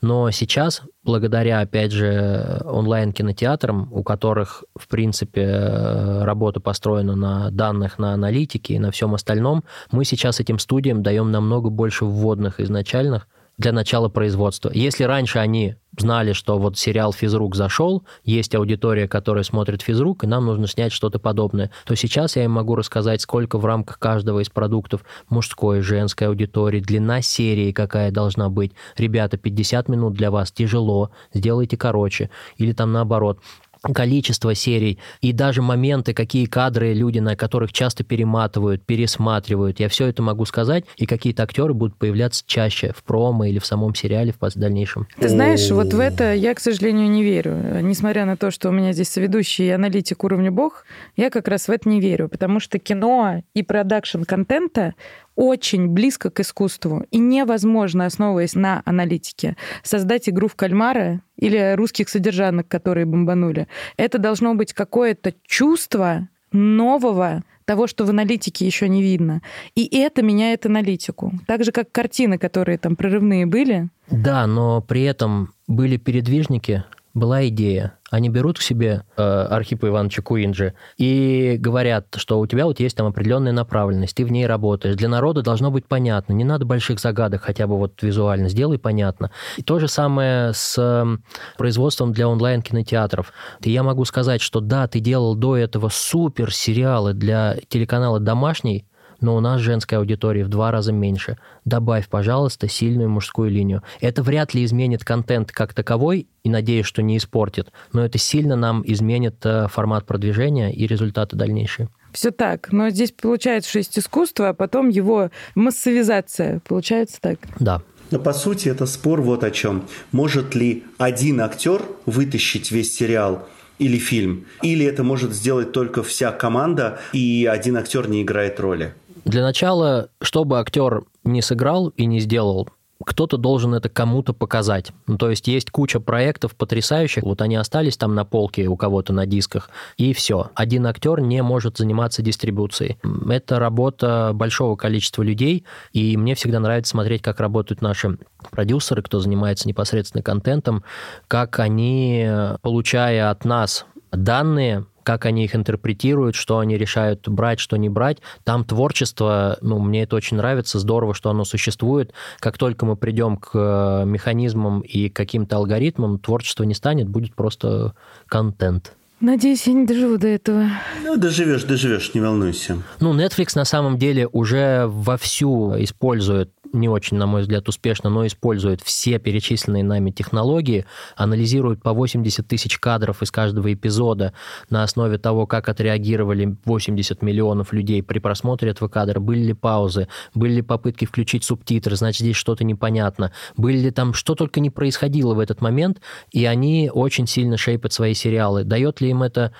но сейчас, благодаря, опять же, онлайн-кинотеатрам, у которых, в принципе, э, работа построена на данных, на аналитике и на всем остальном, мы сейчас этим студиям даем намного больше вводных изначальных, для начала производства. Если раньше они знали, что вот сериал «Физрук» зашел, есть аудитория, которая смотрит «Физрук», и нам нужно снять что-то подобное, то сейчас я им могу рассказать, сколько в рамках каждого из продуктов мужской, женской аудитории, длина серии какая должна быть. Ребята, 50 минут для вас тяжело, сделайте короче. Или там наоборот, количество серий и даже моменты, какие кадры люди, на которых часто перематывают, пересматривают. Я все это могу сказать, и какие-то актеры будут появляться чаще в промо или в самом сериале в дальнейшем. Ты знаешь, вот в это я, к сожалению, не верю. Несмотря на то, что у меня здесь соведущий и аналитик уровня бог, я как раз в это не верю, потому что кино и продакшн контента очень близко к искусству. И невозможно, основываясь на аналитике, создать игру в кальмара или русских содержанок, которые бомбанули. Это должно быть какое-то чувство нового, того, что в аналитике еще не видно. И это меняет аналитику. Так же, как картины, которые там прорывные были. Да, но при этом были передвижники, была идея. Они берут к себе э, Архипа Ивановича Куинджи и говорят, что у тебя вот есть там определенная направленность, ты в ней работаешь. Для народа должно быть понятно. Не надо больших загадок, хотя бы вот визуально. Сделай понятно. И то же самое с э, производством для онлайн-кинотеатров. Я могу сказать, что да, ты делал до этого супер сериалы для телеканала «Домашний», но у нас женской аудитории в два раза меньше. Добавь, пожалуйста, сильную мужскую линию. Это вряд ли изменит контент как таковой, и надеюсь, что не испортит, но это сильно нам изменит э, формат продвижения и результаты дальнейшие. Все так. Но здесь получается, что есть искусство, а потом его массовизация. Получается так? Да. Но по сути это спор вот о чем. Может ли один актер вытащить весь сериал или фильм? Или это может сделать только вся команда, и один актер не играет роли? Для начала, чтобы актер не сыграл и не сделал кто-то должен это кому-то показать. Ну, то есть есть куча проектов потрясающих, вот они остались там на полке у кого-то на дисках, и все. Один актер не может заниматься дистрибуцией. Это работа большого количества людей, и мне всегда нравится смотреть, как работают наши продюсеры, кто занимается непосредственно контентом, как они, получая от нас данные, как они их интерпретируют, что они решают брать, что не брать. Там творчество, ну, мне это очень нравится, здорово, что оно существует. Как только мы придем к э, механизмам и каким-то алгоритмам, творчество не станет, будет просто контент. Надеюсь, я не доживу до этого. Ну, доживешь, доживешь, не волнуйся. Ну, Netflix на самом деле уже вовсю использует не очень, на мой взгляд, успешно, но использует все перечисленные нами технологии, анализирует по 80 тысяч кадров из каждого эпизода на основе того, как отреагировали 80 миллионов людей при просмотре этого кадра, были ли паузы, были ли попытки включить субтитры, значит, здесь что-то непонятно, были ли там, что только не происходило в этот момент, и они очень сильно шейпят свои сериалы. Дает ли им это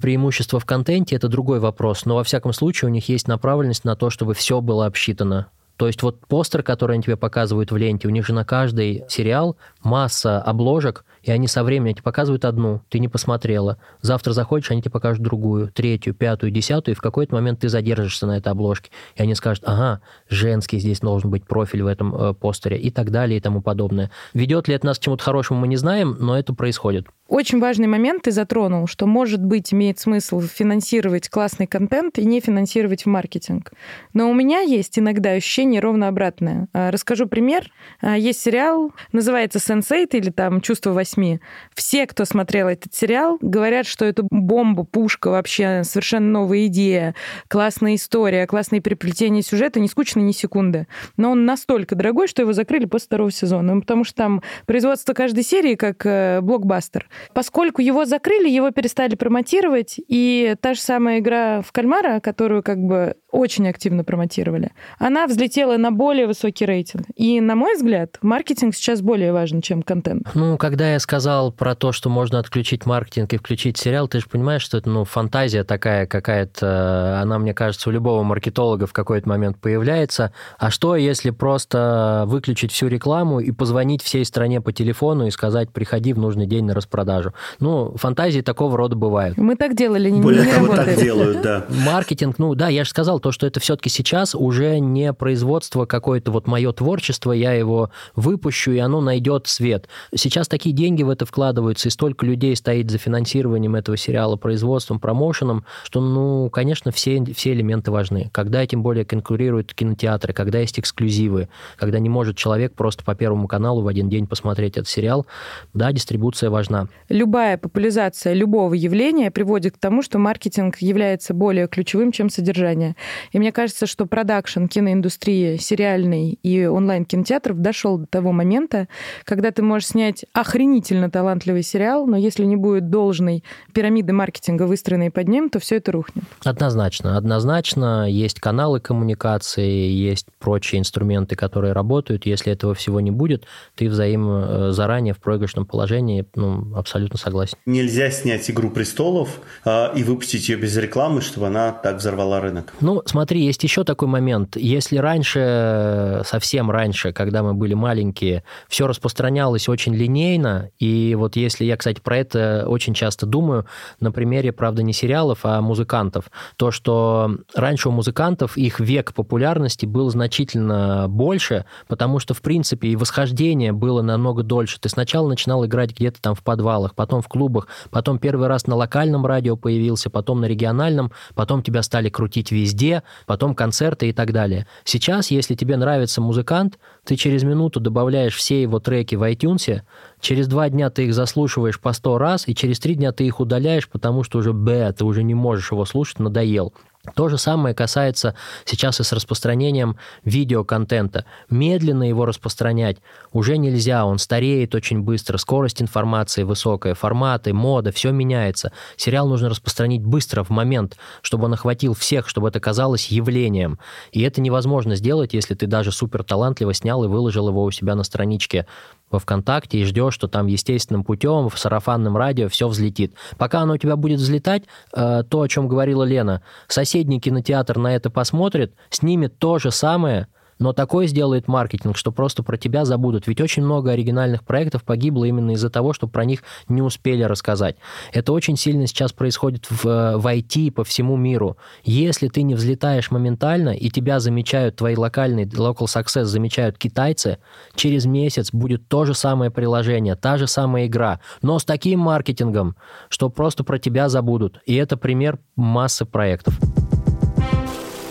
преимущество в контенте, это другой вопрос, но во всяком случае у них есть направленность на то, чтобы все было обсчитано то есть вот постер, который они тебе показывают в ленте, у них же на каждый сериал масса обложек, и они со временем тебе показывают одну, ты не посмотрела. Завтра заходишь, они тебе покажут другую, третью, пятую, десятую, и в какой-то момент ты задержишься на этой обложке. И они скажут, ага, женский здесь должен быть профиль в этом э, постере, и так далее, и тому подобное. Ведет ли это нас к чему-то хорошему, мы не знаем, но это происходит. Очень важный момент ты затронул, что, может быть, имеет смысл финансировать классный контент и не финансировать в маркетинг. Но у меня есть иногда ощущение ровно обратное. А, расскажу пример. А, есть сериал, называется «Сенсейт» или там «Чувство восьми». Все, кто смотрел этот сериал, говорят, что это бомба, пушка, вообще совершенно новая идея, классная история, классные переплетения сюжета, не скучно ни секунды. Но он настолько дорогой, что его закрыли после второго сезона, ну, потому что там производство каждой серии как э, блокбастер. Поскольку его закрыли, его перестали промотировать, и та же самая игра в кальмара, которую как бы очень активно промотировали, она взлетела на более высокий рейтинг. И, на мой взгляд, маркетинг сейчас более важен, чем контент. Ну, когда я сказал про то, что можно отключить маркетинг и включить сериал, ты же понимаешь, что это ну, фантазия такая какая-то, она, мне кажется, у любого маркетолога в какой-то момент появляется. А что, если просто выключить всю рекламу и позвонить всей стране по телефону и сказать, приходи в нужный день на распродажу? Ну, фантазии такого рода бывают. Мы так делали, не, Более не того, работает. так делают, да. Маркетинг, ну да, я же сказал, то, что это все-таки сейчас уже не производство какое-то вот мое творчество, я его выпущу, и оно найдет свет. Сейчас такие деньги в это вкладываются, и столько людей стоит за финансированием этого сериала, производством, промоушеном, что, ну, конечно, все, все элементы важны. Когда, тем более, конкурируют кинотеатры, когда есть эксклюзивы, когда не может человек просто по Первому каналу в один день посмотреть этот сериал, да, дистрибуция важна. Любая популяризация любого явления приводит к тому, что маркетинг является более ключевым, чем содержание. И мне кажется, что продакшн киноиндустрии, сериальный и онлайн-кинотеатров дошел до того момента, когда ты можешь снять охренительно талантливый сериал, но если не будет должной пирамиды маркетинга, выстроенной под ним, то все это рухнет. Однозначно, однозначно. Есть каналы коммуникации, есть прочие инструменты, которые работают. Если этого всего не будет, ты взаим э, заранее в проигрышном положении, ну, абсолютно согласен. Нельзя снять «Игру престолов» э, и выпустить ее без рекламы, чтобы она так взорвала рынок. Ну, смотри, есть еще такой момент. Если раньше, совсем раньше, когда мы были маленькие, все распространялось очень линейно, и вот если я, кстати, про это очень часто думаю, на примере, правда, не сериалов, а музыкантов, то, что раньше у музыкантов их век популярности был значительно больше, потому что, в принципе, и восхождение было намного дольше. Ты сначала начинал играть где-то там в подвалах, потом в клубах, потом первый раз на локальном радио появился, потом на региональном, потом тебя стали крутить везде, потом концерты и так далее. Сейчас, если тебе нравится музыкант, ты через минуту добавляешь все его треки в iTunes, через два дня ты их заслушиваешь по сто раз, и через три дня ты их удаляешь, потому что уже, б, ты уже не можешь его слушать, надоел. То же самое касается сейчас и с распространением видеоконтента. Медленно его распространять уже нельзя, он стареет очень быстро, скорость информации высокая, форматы, мода, все меняется. Сериал нужно распространить быстро, в момент, чтобы он охватил всех, чтобы это казалось явлением. И это невозможно сделать, если ты даже супер талантливо снял и выложил его у себя на страничке во ВКонтакте и ждешь, что там естественным путем в сарафанном радио все взлетит. Пока оно у тебя будет взлетать, э, то, о чем говорила Лена, соседний кинотеатр на это посмотрит, снимет то же самое, но такой сделает маркетинг, что просто про тебя забудут. Ведь очень много оригинальных проектов погибло именно из-за того, что про них не успели рассказать. Это очень сильно сейчас происходит в, в IT по всему миру. Если ты не взлетаешь моментально, и тебя замечают, твои локальные local success замечают китайцы, через месяц будет то же самое приложение, та же самая игра, но с таким маркетингом, что просто про тебя забудут. И это пример массы проектов.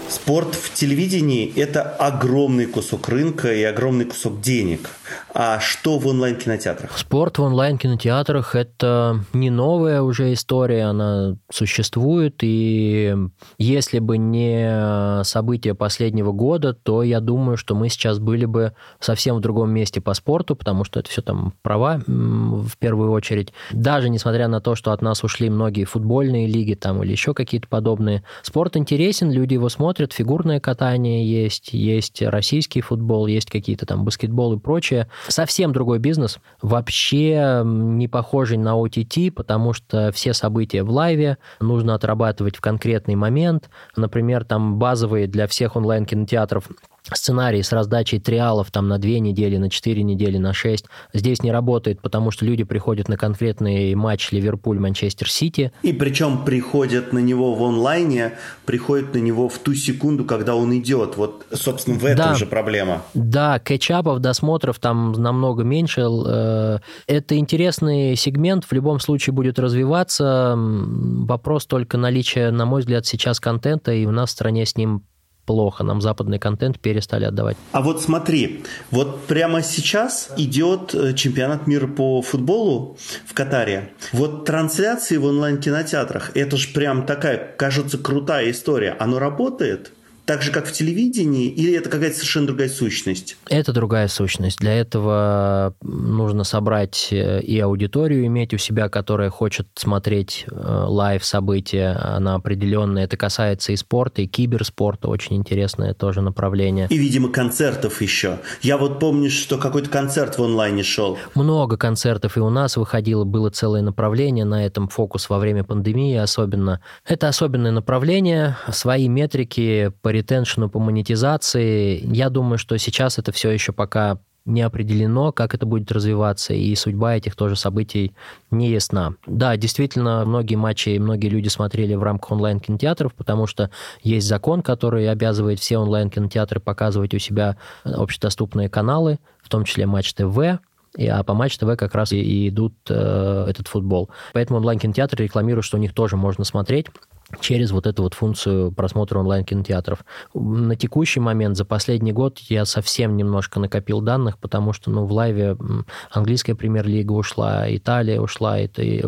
Спорт в телевидении – это огромный кусок рынка и огромный кусок денег. А что в онлайн-кинотеатрах? Спорт в онлайн-кинотеатрах – это не новая уже история, она существует, и если бы не события последнего года, то я думаю, что мы сейчас были бы совсем в другом месте по спорту, потому что это все там права в первую очередь. Даже несмотря на то, что от нас ушли многие футбольные лиги там или еще какие-то подобные. Спорт интересен, люди его смотрят, фигурное катание есть, есть российский футбол, есть какие-то там баскетбол и прочее. Совсем другой бизнес, вообще не похожий на OTT, потому что все события в лайве нужно отрабатывать в конкретный момент. Например, там базовые для всех онлайн-кинотеатров сценарий с раздачей триалов там на две недели, на четыре недели, на шесть здесь не работает, потому что люди приходят на конкретный матч Ливерпуль-Манчестер Сити. И причем приходят на него в онлайне, приходят на него в ту секунду, когда он идет. Вот, собственно, в этом да. же проблема. Да, кетчапов, досмотров там намного меньше. Э, это интересный сегмент, в любом случае будет развиваться. Вопрос только наличия, на мой взгляд, сейчас контента, и у нас в стране с ним плохо. Нам западный контент перестали отдавать. А вот смотри, вот прямо сейчас идет э, чемпионат мира по футболу в Катаре. Вот трансляции в онлайн-кинотеатрах, это же прям такая, кажется, крутая история. Оно работает? Так же, как в телевидении, или это какая-то совершенно другая сущность? Это другая сущность. Для этого нужно собрать э, и аудиторию иметь у себя, которая хочет смотреть э, live события на определенные. Это касается и спорта, и киберспорта. Очень интересное тоже направление. И, видимо, концертов еще. Я вот помню, что какой-то концерт в онлайне шел. Много концертов и у нас выходило, было целое направление на этом фокус во время пандемии особенно. Это особенное направление, свои метрики по ретеншену, по монетизации. Я думаю, что сейчас это все еще пока не определено, как это будет развиваться, и судьба этих тоже событий не ясна. Да, действительно, многие матчи и многие люди смотрели в рамках онлайн-кинотеатров, потому что есть закон, который обязывает все онлайн-кинотеатры показывать у себя общедоступные каналы, в том числе Матч ТВ, а по Матч ТВ как раз и идут э, этот футбол. Поэтому онлайн-кинотеатры рекламируют, что у них тоже можно смотреть через вот эту вот функцию просмотра онлайн-кинотеатров. На текущий момент, за последний год, я совсем немножко накопил данных, потому что, ну, в лайве английская премьер-лига ушла, Италия ушла, это, и,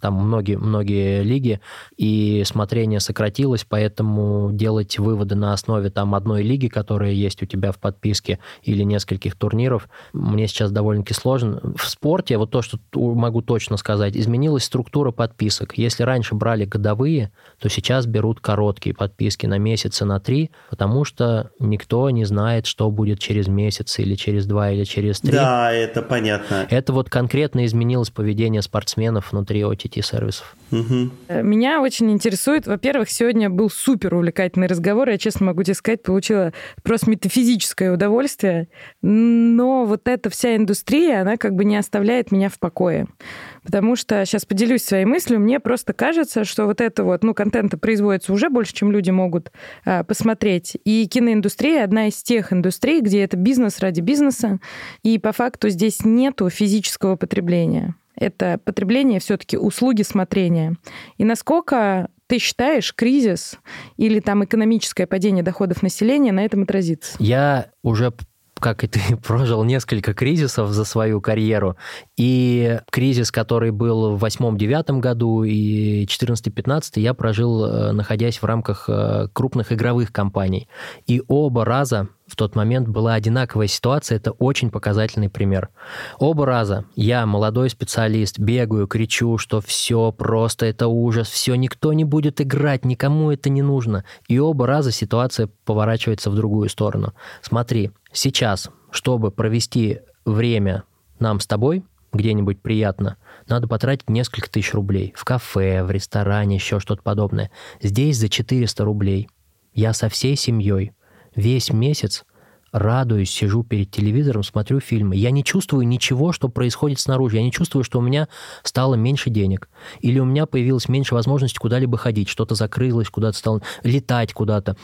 там многие, многие лиги, и смотрение сократилось, поэтому делать выводы на основе там одной лиги, которая есть у тебя в подписке, или нескольких турниров, мне сейчас довольно-таки сложно. В спорте, вот то, что могу точно сказать, изменилась структура подписок. Если раньше брали годовые, то сейчас берут короткие подписки на месяц и на три, потому что никто не знает, что будет через месяц или через два или через три. Да, это понятно. Это вот конкретно изменилось поведение спортсменов внутри OTT-сервисов. Угу. Меня очень интересует, во-первых, сегодня был супер увлекательный разговор, я честно могу тебе сказать, получила просто метафизическое удовольствие, но вот эта вся индустрия, она как бы не оставляет меня в покое. Потому что, сейчас поделюсь своей мыслью, мне просто кажется, что вот это вот, ну, контента производится уже больше, чем люди могут а, посмотреть. И киноиндустрия одна из тех индустрий, где это бизнес ради бизнеса, и по факту здесь нету физического потребления. Это потребление все-таки услуги смотрения. И насколько ты считаешь, кризис или там экономическое падение доходов населения на этом отразится? Я уже как и ты прожил несколько кризисов за свою карьеру. И кризис, который был в 8-9 году и 14-15, я прожил, э, находясь в рамках э, крупных игровых компаний. И оба раза в тот момент была одинаковая ситуация, это очень показательный пример. Оба раза я, молодой специалист, бегаю, кричу, что все просто, это ужас, все, никто не будет играть, никому это не нужно. И оба раза ситуация поворачивается в другую сторону. Смотри, сейчас, чтобы провести время нам с тобой, где-нибудь приятно, надо потратить несколько тысяч рублей. В кафе, в ресторане, еще что-то подобное. Здесь за 400 рублей. Я со всей семьей весь месяц радуюсь, сижу перед телевизором, смотрю фильмы. Я не чувствую ничего, что происходит снаружи. Я не чувствую, что у меня стало меньше денег. Или у меня появилось меньше возможности куда-либо ходить. Что-то закрылось, куда-то стало летать куда-то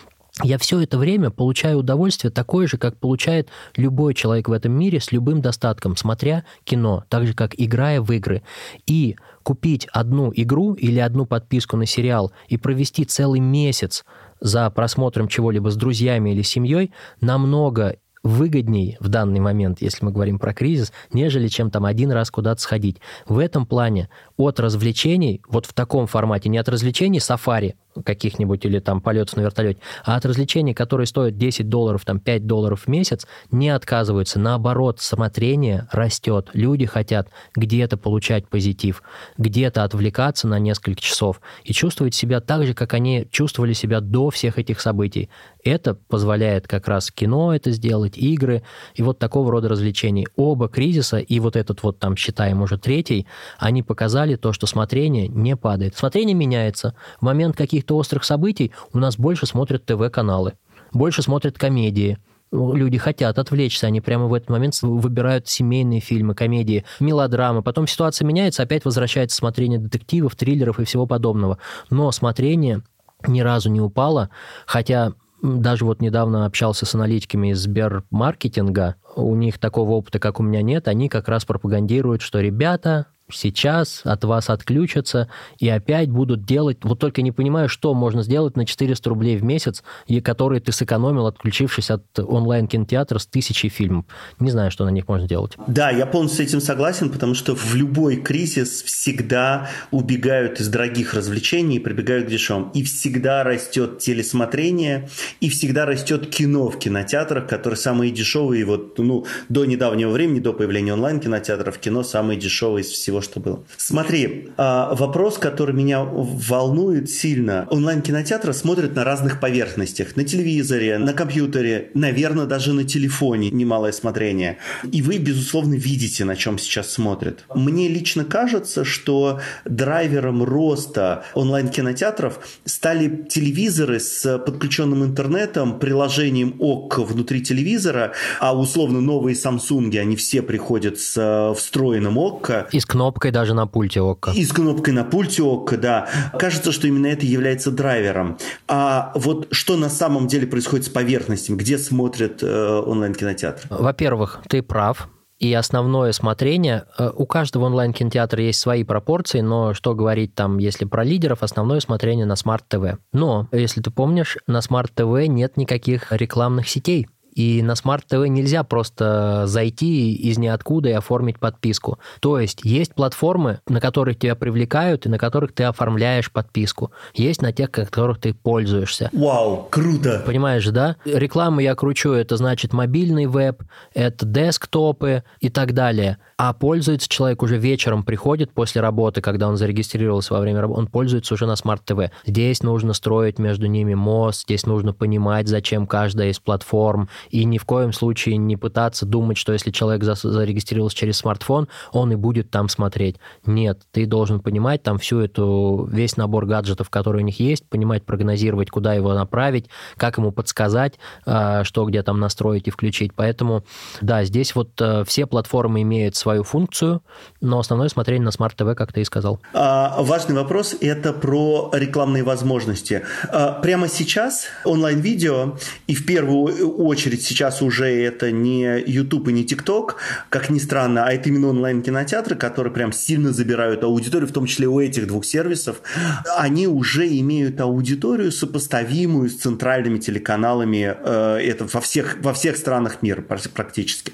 я все это время получаю удовольствие такое же, как получает любой человек в этом мире с любым достатком, смотря кино, так же, как играя в игры. И купить одну игру или одну подписку на сериал и провести целый месяц за просмотром чего-либо с друзьями или семьей намного выгодней в данный момент, если мы говорим про кризис, нежели чем там один раз куда-то сходить. В этом плане от развлечений, вот в таком формате, не от развлечений сафари, каких-нибудь или там полетов на вертолете, а от развлечений, которые стоят 10 долларов, там 5 долларов в месяц, не отказываются. Наоборот, смотрение растет. Люди хотят где-то получать позитив, где-то отвлекаться на несколько часов и чувствовать себя так же, как они чувствовали себя до всех этих событий. Это позволяет как раз кино это сделать, игры и вот такого рода развлечений. Оба кризиса и вот этот вот там, считаем уже третий, они показали то, что смотрение не падает. Смотрение меняется. В момент каких-то острых событий у нас больше смотрят ТВ-каналы, больше смотрят комедии, люди хотят отвлечься, они прямо в этот момент выбирают семейные фильмы, комедии, мелодрамы. Потом ситуация меняется, опять возвращается смотрение детективов, триллеров и всего подобного. Но смотрение ни разу не упало, хотя даже вот недавно общался с аналитиками из Сбермаркетинга, у них такого опыта, как у меня нет, они как раз пропагандируют, что ребята, сейчас от вас отключатся и опять будут делать, вот только не понимаю, что можно сделать на 400 рублей в месяц, и которые ты сэкономил, отключившись от онлайн-кинотеатра с тысячей фильмов. Не знаю, что на них можно делать. Да, я полностью с этим согласен, потому что в любой кризис всегда убегают из дорогих развлечений и прибегают к дешевым. И всегда растет телесмотрение, и всегда растет кино в кинотеатрах, которые самые дешевые. Вот, ну, до недавнего времени, до появления онлайн-кинотеатров, кино самые дешевые из всего, что было. Смотри, а, вопрос, который меня волнует сильно. Онлайн-кинотеатры смотрят на разных поверхностях. На телевизоре, на компьютере, наверное, даже на телефоне немалое смотрение. И вы, безусловно, видите, на чем сейчас смотрят. Мне лично кажется, что драйвером роста онлайн-кинотеатров стали телевизоры с подключенным интернетом, приложением ОК внутри телевизора, а условно новые Samsung, они все приходят с э, встроенным ОК. И с кнопкой даже на пульте ОК. И с кнопкой на пульте ОК, да. Кажется, что именно это является драйвером. А вот что на самом деле происходит с поверхностями, где смотрят э, онлайн-кинотеатр? Во-первых, ты прав и основное смотрение, э, у каждого онлайн-кинотеатра есть свои пропорции, но что говорить там, если про лидеров, основное смотрение на TV. Но, если ты помнишь, на TV нет никаких рекламных сетей. И на Smart TV нельзя просто зайти из ниоткуда и оформить подписку. То есть есть платформы, на которых тебя привлекают и на которых ты оформляешь подписку. Есть на тех, которых ты пользуешься. Вау, круто! Понимаешь, да? Рекламу я кручу, это значит мобильный веб, это десктопы и так далее. А пользуется человек уже вечером, приходит после работы, когда он зарегистрировался во время работы, он пользуется уже на Smart TV. Здесь нужно строить между ними мост, здесь нужно понимать, зачем каждая из платформ, и ни в коем случае не пытаться думать, что если человек зарегистрировался через смартфон, он и будет там смотреть. Нет, ты должен понимать там всю эту, весь набор гаджетов, которые у них есть, понимать, прогнозировать, куда его направить, как ему подсказать, а, что где там настроить и включить. Поэтому, да, здесь вот э, все платформы имеют свою функцию, но основное смотрение на TV, как ты и сказал. А, важный вопрос – это про рекламные возможности. А, прямо сейчас онлайн-видео, и в первую очередь очередь сейчас уже это не YouTube и не TikTok, как ни странно, а это именно онлайн-кинотеатры, которые прям сильно забирают аудиторию, в том числе у этих двух сервисов, они уже имеют аудиторию, сопоставимую с центральными телеканалами, э, это во всех, во всех странах мира практически.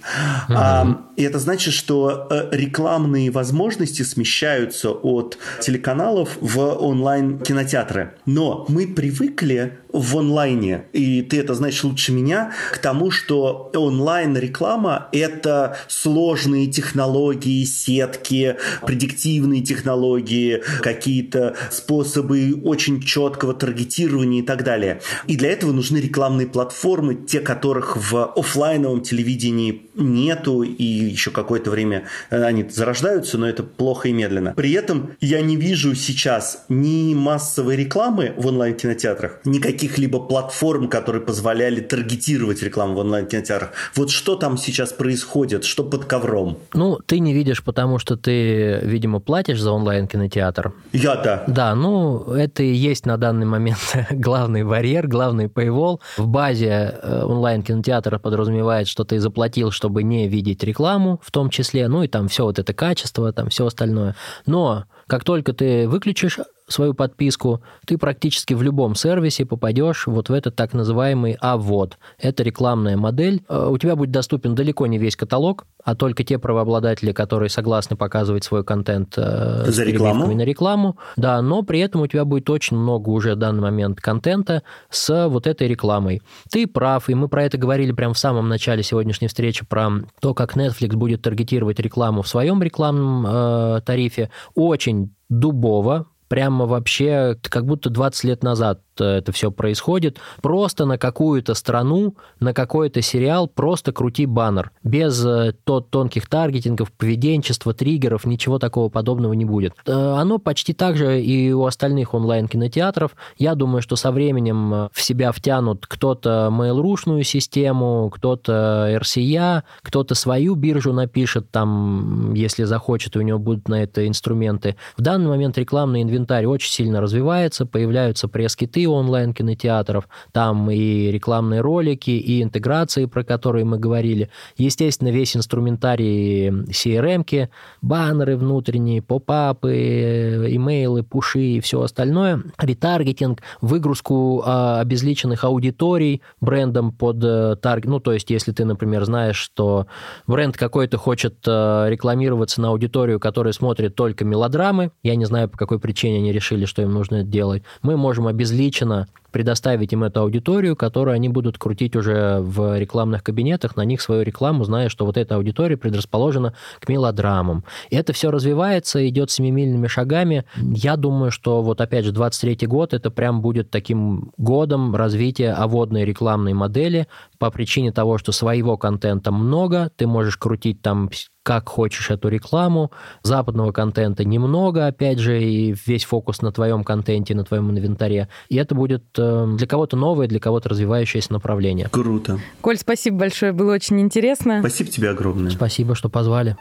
Mm-hmm. И это значит, что э, рекламные возможности смещаются от телеканалов в онлайн-кинотеатры. Но мы привыкли в онлайне, и ты это знаешь лучше меня, к тому, что онлайн-реклама – это сложные технологии, сетки, предиктивные технологии, какие-то способы очень четкого таргетирования и так далее. И для этого нужны рекламные платформы, те, которых в офлайновом телевидении нету, и еще какое-то время они зарождаются, но это плохо и медленно. При этом я не вижу сейчас ни массовой рекламы в онлайн-кинотеатрах, ни каких-либо платформ, которые позволяли таргетировать рекламу в онлайн-кинотеатрах. Вот что там сейчас происходит, что под ковром? Ну, ты не видишь, потому что ты, видимо, платишь за онлайн-кинотеатр. Я да. Да, ну, это и есть на данный момент главный барьер, главный paywall. В базе э, онлайн-кинотеатра подразумевает, что ты заплатил, чтобы не видеть рекламу, в том числе, ну и там все вот это качество, там все остальное. Но как только ты выключишь свою подписку, ты практически в любом сервисе попадешь вот в этот так называемый А-ввод. Это рекламная модель. Э, у тебя будет доступен далеко не весь каталог, а только те правообладатели, которые согласны показывать свой контент э, За рекламу? на рекламу. Да, но при этом у тебя будет очень много уже в данный момент контента с вот этой рекламой. Ты прав, и мы про это говорили прямо в самом начале сегодняшней встречи, про то, как Netflix будет таргетировать рекламу в своем рекламном э, тарифе. Очень дубово, прямо вообще как будто 20 лет назад это все происходит. Просто на какую-то страну, на какой-то сериал просто крути баннер. Без э, тот тонких таргетингов, поведенчества, триггеров, ничего такого подобного не будет. Э, оно почти так же и у остальных онлайн-кинотеатров. Я думаю, что со временем э, в себя втянут кто-то Mail.ru-шную систему, кто-то RCA, кто-то свою биржу напишет там, если захочет, у него будут на это инструменты. В данный момент рекламные инвесторы инвентарь очень сильно развивается, появляются пресс-киты онлайн-кинотеатров, там и рекламные ролики, и интеграции, про которые мы говорили. Естественно, весь инструментарий CRM-ки, баннеры внутренние, поп-апы, имейлы, пуши и все остальное, ретаргетинг, выгрузку а, обезличенных аудиторий брендом под э. Ну, то есть, если ты, например, знаешь, что бренд какой-то хочет э, рекламироваться на аудиторию, которая смотрит только мелодрамы, я не знаю, по какой причине они решили, что им нужно делать, мы можем обезличенно предоставить им эту аудиторию, которую они будут крутить уже в рекламных кабинетах, на них свою рекламу, зная, что вот эта аудитория предрасположена к мелодрамам. И это все развивается, идет семимильными шагами. Я думаю, что вот опять же 23 год это прям будет таким годом развития оводной рекламной модели по причине того, что своего контента много, ты можешь крутить там как хочешь эту рекламу. Западного контента немного, опять же, и весь фокус на твоем контенте, на твоем инвентаре. И это будет э, для кого-то новое, для кого-то развивающееся направление. Круто. Коль, спасибо большое, было очень интересно. Спасибо тебе огромное. Спасибо, что позвали.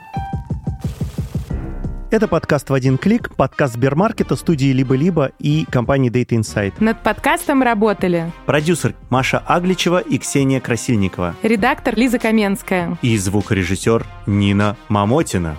Это подкаст в один клик, подкаст Сбермаркета, студии «Либо-либо» и компании Data Insight. Над подкастом работали продюсер Маша Агличева и Ксения Красильникова, редактор Лиза Каменская и звукорежиссер Нина Мамотина.